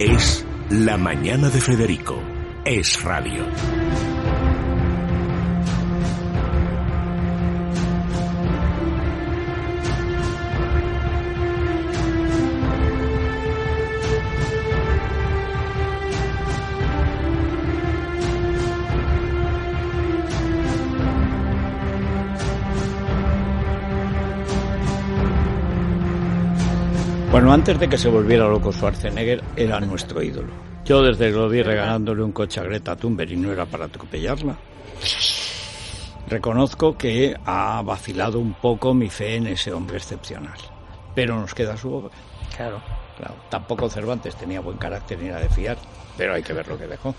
Es La Mañana de Federico. Es radio. Bueno, antes de que se volviera loco Schwarzenegger, era nuestro ídolo. Yo desde que lo vi regalándole un coche a Greta Thunberg y no era para atropellarla. Reconozco que ha vacilado un poco mi fe en ese hombre excepcional. Pero nos queda su obra. Claro. Claro, tampoco Cervantes tenía buen carácter ni era de fiar, pero hay que ver lo que dejó.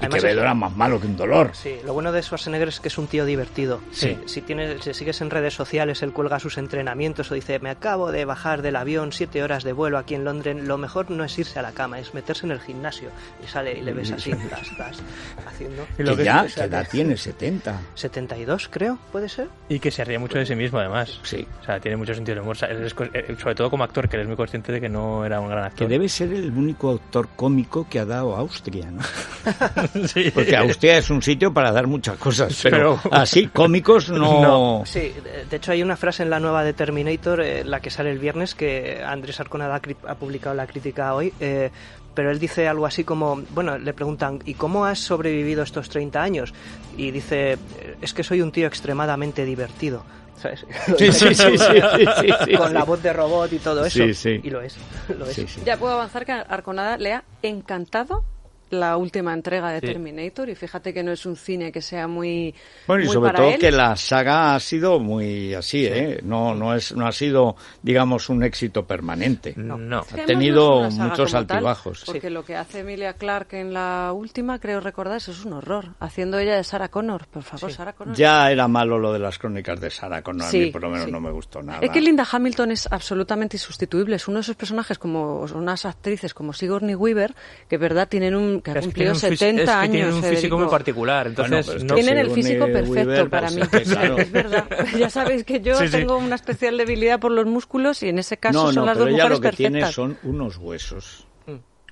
Y Además, Quevedo es- era más malo que un dolor. Sí, lo bueno de Schwarzenegger es que es un tío divertido. Sí. Si, tienes, si sigues en redes sociales, él cuelga sus entrenamientos o dice, me acabo de bajar del avión, siete horas de vuelo aquí en Londres, lo mejor no es irse a la cama, es meterse en el gimnasio. Y sale y le ves así, tas, tas, haciendo... Y lo Que que- ya, ¿qué edad tiene? 70. 72, creo, puede ser. Y que se ríe mucho de sí mismo, además. Sí. O sea, tiene mucho sentido del humor. Eh, sobre todo como actor, que él es muy consciente de que no era un gran Que actor. debe ser el único autor cómico que ha dado Austria, ¿no? Sí. Porque Austria es un sitio para dar muchas cosas, pero, Pero- así cómicos no. Sí, de- hecho hay una frase en la nueva de Terminator, eh, la que sale el viernes, que Andrés Arconada ha, publicado la crítica hoy, eh, pero él dice algo así como, bueno, le preguntan, ¿y cómo has sobrevivido estos 30 años? Y dice, "Eh, es que soy un tío extremadamente divertido. ¿sabes? Sí, sí, sí, sí, sí, sí, sí, Con la voz de robot y todo eso. Sí, sí. Y lo es, lo es. Sí, sí. Ya puedo avanzar que a Arconada le ha encantado la última entrega de Sí. Terminator y fíjate que no es un cine que sea muy Bueno, y muy sobre para todo él. que la saga ha sido muy así, ¿eh? No, no, es, no ha sido, digamos, un éxito permanente. No. Que Ha además tenido no muchos como tal, altibajos. porque lo que hace Emilia Clarke en la última, creo recordar, eso es un horror. Haciendo ella de Sarah Connor, por favor, Sarah Connor. Ya era malo lo de las crónicas de Sarah Connor, a Sí, mí por lo menos sí. no me gustó nada. Es que Linda Hamilton es absolutamente insustituible. Es uno de esos personajes como unas actrices como Sigourney Weaver, que verdad tienen un que ha Es que cumplido tiene un fis- 70 es que años. tiene un físico muy particular. Entonces, Bueno, no- Tienen el físico perfecto Weaver, para pues, mí. es que, claro. Es verdad. Ya sabéis que yo Sí, sí. tengo una especial debilidad por los músculos y en ese caso no, son no, las pero dos ella mujeres lo que perfectas. tiene son unos huesos.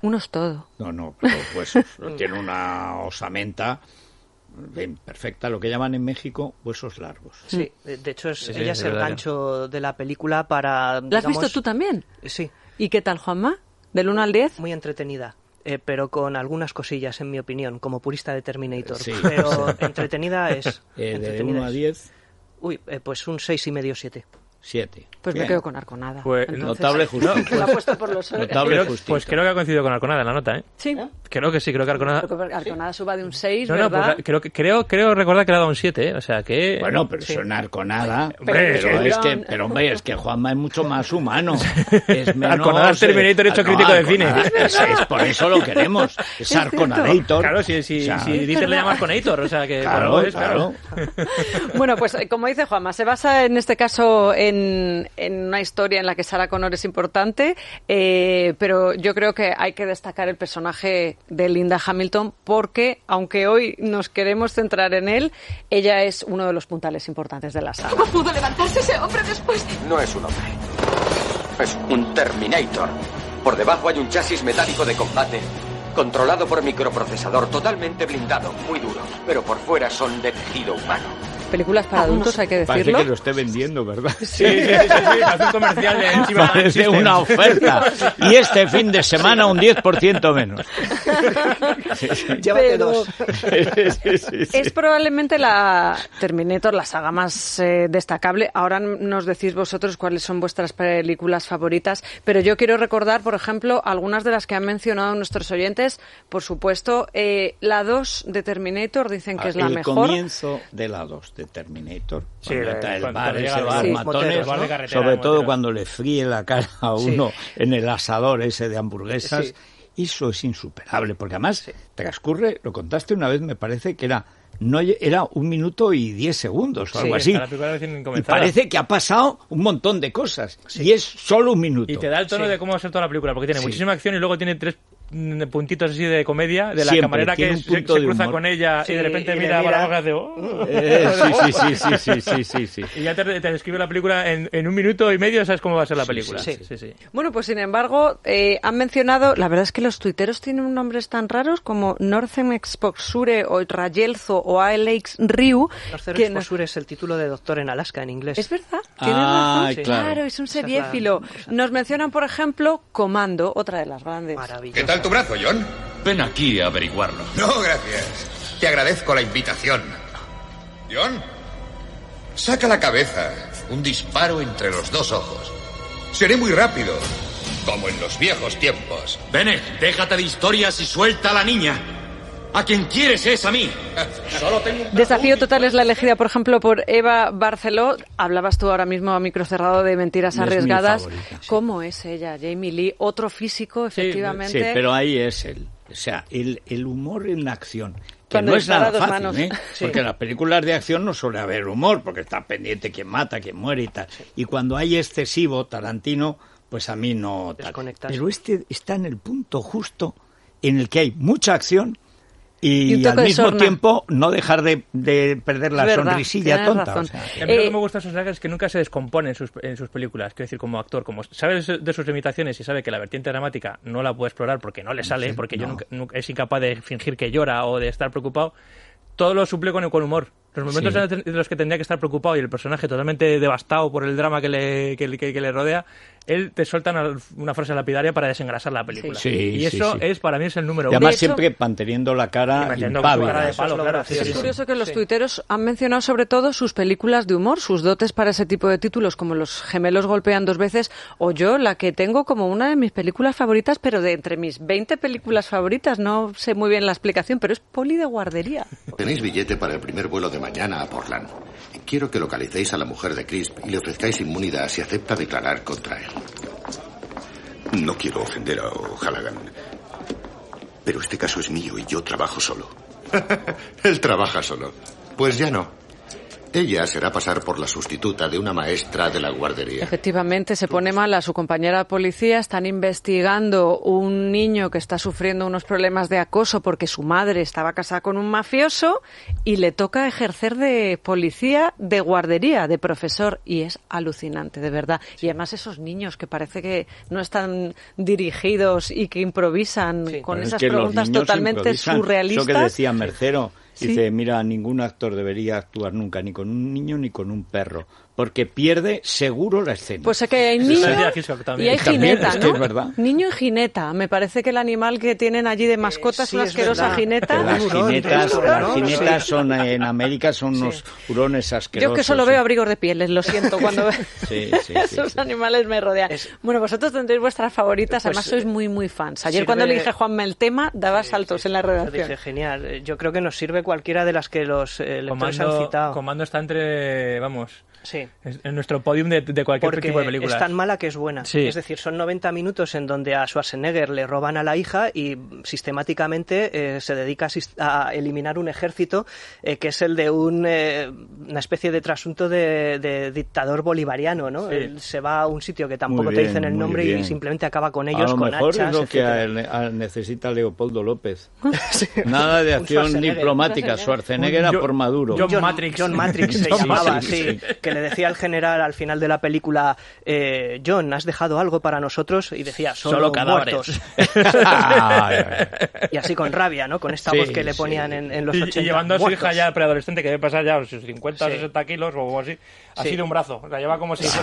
Uno es todo. No, no, pero huesos. tiene una osamenta bien perfecta, lo que llaman en México huesos largos. Sí, de hecho es, Sí, ella es es el gancho de la película para... ¿La has digamos, visto tú también? Sí, ¿Y qué tal, Juanma? ¿Del 1 al 10? muy entretenida. Eh, pero con algunas cosillas, en mi opinión, como purista de Terminator. Sí. Pero entretenida es. Eh, de entretenida 1 a es. 10, Uy, eh, pues un seis y medio, siete. 7. Pues me quedo con Arconada. Pues, Entonces, Notable justicia. que la ha puesto por los Notable creo- pues creo que ha coincidido con Arconada en la nota, ¿eh? Sí. Creo que sí, creo que Arconada... Porque Arconada suba de un 6, No, no, ¿verdad? pues creo, que- creo, creo recordar que le ha dado un 7, ¿eh? O sea que... Bueno, pero eso en Arconada. Hombre, pero, sí. es que, pero hombre, es que Juanma es mucho más humano. Es menos, Arconada es Terminator hecho eh, crítico de cine. Es, es por eso lo queremos. Es. Arconadator. Claro, si, si, O sea, si Dieter le llamas Conator, o sea que... Claro, bueno, pues, claro. Bueno, pues eh, como dice Juanma, se basa en este caso en, en una historia en la que Sarah Connor es importante, eh, pero yo creo que hay que destacar el personaje de Linda Hamilton porque, aunque hoy nos queremos centrar en él, ella es uno de los puntales importantes de la saga. ¿Cómo pudo levantarse ese hombre después? No es un hombre. Es un Terminator. Por debajo hay un chasis metálico de combate, controlado por microprocesador, totalmente blindado, muy duro, pero por fuera son de tejido humano. Películas para adultos, hay que Parece decirlo. que lo esté vendiendo, ¿verdad? Sí, sí, sí, sí, sí, hace un comercial de Encima Parece una oferta. Y este fin de semana un 10% menos. Llévate dos. Es probablemente la Terminator, la saga más eh, destacable. Ahora nos decís vosotros cuáles son vuestras películas favoritas, pero yo quiero recordar, por ejemplo, algunas de las que han mencionado nuestros oyentes. Por supuesto, eh, la 2 de Terminator dicen que es la el mejor. comienzo de la 2 de Terminator. Sí, cuando el- está el cuando bar, ese bar. Sí, matones, sobre todo cuando le fríe la cara a Sí. uno en el asador ese de hamburguesas. Sí. Eso es insuperable, porque además transcurre, lo contaste una vez, me parece que era no era un minuto y diez segundos o algo así. Y parece que ha pasado un montón de cosas. Y es solo un minuto. Y te da el tono Sí. de cómo va a ser toda la película, porque tiene Sí. muchísima acción y luego tiene tres Mm, puntitos así de comedia, de la camarera que se, cruza con ella y de repente mira, mira... De... Oh. Eh, sí, sí, sí, sí, sí, sí, sí, Y ya te, te describe la película en, en, un minuto y medio, sabes cómo va a ser la película. Sí, sí, bueno, pues sin embargo, eh, han mencionado, la verdad es que los tuiteros tienen nombres tan raros como Northern Exposure o Rayelzo o ALX Ryu. Northern que Exposure es el título de doctor en Alaska en inglés. Es verdad, tienes ah, razón. Claro. es un seriéfilo. Nos mencionan, por ejemplo, Comando, otra de las grandes. Maravilloso. ¿Qué tal tu brazo, John? Ven aquí a averiguarlo. No, gracias. Te agradezco la invitación. John, saca la cabeza. Un disparo entre los dos ojos. Seré muy rápido, como en los viejos tiempos. Bennett, déjate de historias y suelta a la niña. A quien quieres es a mí. Solo tengo un Desafío total es la elegida, por ejemplo, por Eva Barceló. Hablabas tú ahora mismo a micro cerrado de mentiras arriesgadas. favorita, sí. ¿Cómo es ella, Jamie Lee? Otro físico, efectivamente. Sí, pero ahí es el, o sea, el, el humor en la acción. Que Cuando no es nada fácil, manos. ¿eh? Sí. Porque en las películas de acción no suele haber humor, porque está pendiente quién mata, quién muere y tal. Y cuando hay excesivo, Tarantino, pues a mí no tal. Pero este está en el punto justo en el que hay mucha acción y, al mismo sorna. tiempo no dejar de, de perder la verdad, sonrisilla tonta. o sea, a mí lo Eh, que me gusta de Schwarzenegger es que nunca se descompone en sus, en sus películas. Quiero decir, como actor, como sabe de su- de sus limitaciones y sabe que la vertiente dramática no la puede explorar porque no le sale, porque yo nunca- nunca- es incapaz de fingir que llora o de estar preocupado, todo lo suple con, con humor. Los momentos Sí. en los que tendría que estar preocupado y el personaje totalmente devastado por el drama que le, que, le- que- que le rodea, él te suelta una, una frase lapidaria para desengrasar la película. Sí. y eso sí. es, para mí, es el número y uno. además De hecho- siempre manteniendo la Y cara impávida. es claro, Es sí. curioso que los Sí. tuiteros han mencionado sobre todo sus películas de humor, sus dotes para ese tipo de títulos, como Los gemelos golpean dos veces, o yo, la que tengo como una de mis películas favoritas, pero de entre mis 20 películas favoritas, no sé muy bien la explicación, pero es Poli de guardería. Tenéis billete para el primer vuelo de mañana a Portland. Quiero que localicéis a la mujer de Crisp y le ofrezcáis inmunidad si acepta declarar contra él. No quiero ofender a O'Halloran. Pero este caso es mío y yo trabajo solo. Él trabaja solo. Pues ya no. Ella será pasar por la sustituta de una maestra de la guardería. Efectivamente, se pone mal a su compañera de policía. Están investigando un niño que está sufriendo unos problemas de acoso porque su madre estaba casada con un mafioso y le toca ejercer de policía de guardería, de profesor. Y es alucinante, de verdad. Y además esos niños que parece que no están dirigidos y que improvisan Sí. con Pero es esas que preguntas totalmente surrealistas. Eso que decía Mercero. Sí. Dice, mira, ningún actor debería actuar nunca ni con un niño ni con un perro, porque pierde seguro la escena. Pues es que hay niño y hay jineta, es que ¿no? es verdad. Niño y jineta. Me parece que el animal que tienen allí de mascota Eh, es sí, una es asquerosa verdad. jineta. Las jinetas, Sí. son en América son unos hurones asquerosos. Yo que solo sí. veo abrigos de pieles, lo siento, cuando veo Sí, sí, sí, esos sí. animales me rodean. Bueno, vosotros tendréis vuestras favoritas, Pues, además sois muy, muy fans. Ayer sirve- cuando le dije a Juanma el tema, daba saltos en la Yo redacción. Dije, genial. Eh, Yo creo que nos sirve cualquiera de las que los eh, lectores han citado. Comando está entre, vamos, Sí. es- en nuestro podium de, de cualquier Porque tipo de película. es tan mala que es buena. Sí. Es decir, son 90 minutos en donde a Schwarzenegger le roban a la hija y sistemáticamente eh, se dedica a, a eliminar un ejército que es el de un, eh, una especie de trasunto de, de dictador bolivariano. ¿no? Sí. Él se va a un sitio que tampoco Muy te bien, dicen el nombre y bien. simplemente acaba con A ellos, lo con mejor hachas, es lo que a- a- necesita Leopoldo López. Nada de acción Schwarzenegger. diplomática. Schwarzenegger a Un Jo- por Maduro. John John Matrix. John Matrix se llamaba, sí, sí. Que le decía al general al final de la película, eh, John, ¿has dejado algo para nosotros? Y decía, solo, Solo cadáveres. y así con rabia, ¿no? Con esta Sí, voz que le sí. ponían en, en los Y, 80. y llevando a su muertos. hija ya preadolescente, que debe pasar ya sus 50 o Sí. 60 kilos o algo así, así Sí. de un brazo. La lleva como si.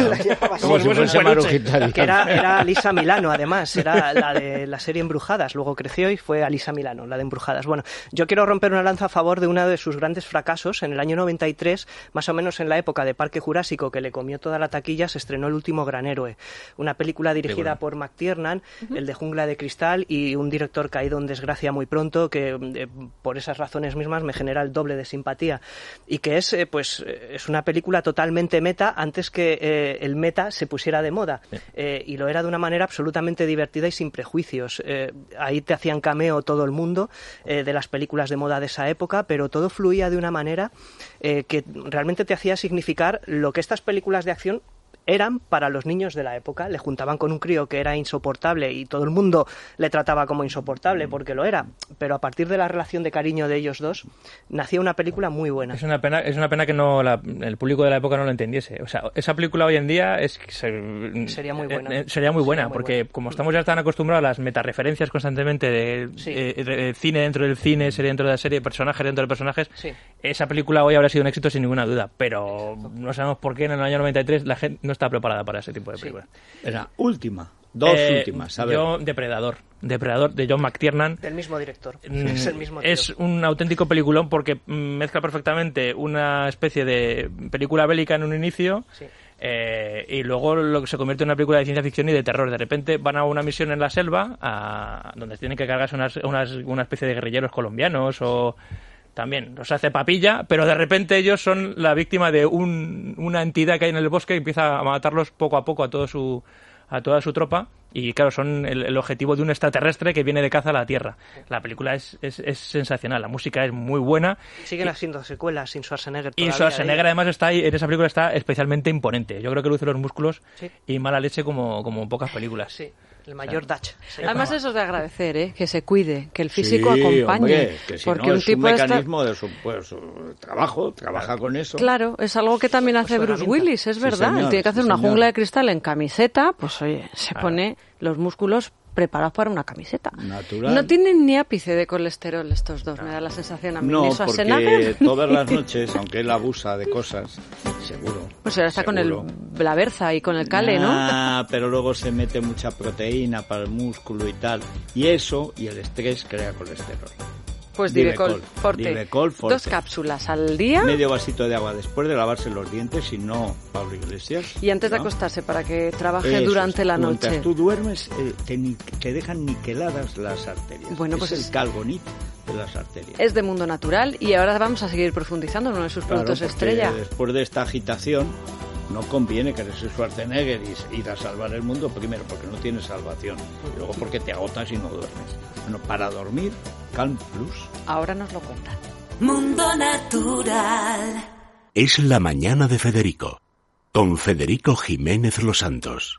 Como si fuese un que era, era Lisa Milano, además, era la de la serie Embrujadas. Luego creció y fue Alisa Milano, la de Embrujadas. Bueno, yo quiero romper una lanza a favor de uno de sus grandes fracasos. En el año 93, más o menos en la época de Parque Jurásico, que le comió toda la taquilla, se estrenó El último gran héroe. Una película dirigida por McTiernan, el de Jungla de Cristal, y un director caído en desgracia muy pronto, que eh, por esas razones mismas me genera el doble de simpatía. Y que es, eh, pues, eh, es una película totalmente meta antes que eh, el meta se pusiera de moda. Eh, y lo era de una manera absolutamente divertida y sin prejuicios. Eh, ahí te hacían cameo todo el mundo eh, de las películas de moda de esa época, pero todo fluía de una manera eh, que realmente te hacía significar lo que estas películas de acción eran para los niños de la época. Le juntaban con un crío que era insoportable y todo el mundo le trataba como insoportable porque lo era. Pero a partir de la relación de cariño de ellos dos, nacía una película muy buena. Es una pena, es una pena que no la- el público de la época no lo entendiese. O sea, esa película hoy en día es Sería muy buena. eh, eh, sería muy buena, Sería muy porque como estamos ya tan acostumbrados a las metareferencias constantemente de eh, de cine dentro del cine, serie dentro de la serie, personajes dentro de personajes, Sí. Esa película hoy habría sido un éxito sin ninguna duda. Pero no sabemos por qué en el año 93 la gente no está preparada para ese tipo de películas. Era última. Dos Eh, últimas. A ver. Yo, Depredador. Depredador de John McTiernan. Del mismo director. Mm, Es el mismo tío. Es un auténtico peliculón porque mezcla perfectamente una especie de película bélica en un inicio Sí. eh, y luego lo que se convierte en una película de ciencia ficción y de terror. De repente van a una misión en la selva a- donde tienen que cargarse unas, unas- una especie de guerrilleros colombianos o también los hace papilla, pero de repente ellos son la víctima de un- una entidad que hay en el bosque y empieza a matarlos poco a poco a todo su a toda su tropa y claro son el, el objetivo de un extraterrestre que viene de caza a la Tierra. La película es, es, es sensacional, la música es muy buena Siguen haciendo secuelas sin Schwarzenegger. y Schwarzenegger ¿eh? además está ahí, en esa película está especialmente imponente. Yo creo que luce los músculos Sí. y mala leche como, como pocas películas. Sí, el mayor Dutch. se Además, eso es de agradecer, ¿eh? que se cuide, que el físico Sí, acompañe. hombre, que si porque no, un es tipo un de esta- mecanismo de su, pues, su trabajo, trabaja con eso. Claro, es algo que también hace Bruce. Willis, es Sí, verdad. señor, Tiene que hacer sí, una señor. jungla de cristal en camiseta, pues oye, se pone los músculos preparados para una camiseta. Natural. No tienen ni ápice de colesterol estos dos, me da la sensación a mí. No, porque todas las noches, aunque él abusa de cosas, seguro. Pues ahora está con el, la berza y con el cale, ¿no? Ah, pero luego se mete mucha proteína para el músculo y tal. Y eso y el estrés crea colesterol. Pues Divecol. Divecol, Forte. Divecol Forte. Dos cápsulas al día Medio vasito de agua después de lavarse los dientes, si no, Pablo Iglesias. y antes de acostarse para que trabaje Eso durante es. la Mientras noche. tú duermes, eh, te, te dejan niqueladas las arterias. Bueno, es pues el es- calgonito de las arterias. Es de mundo natural y ahora vamos a seguir profundizando en uno de sus Claro, productos estrella. Después de esta agitación, no conviene que eres Schwarzenegger y ir a salvar el mundo, primero porque no tienes salvación, y luego porque te agotas y no duermes. Bueno, para dormir, Calm Plus. Ahora nos lo cuentan. Mundo Natural. Es la mañana de Federico, con Federico Jiménez Los Santos.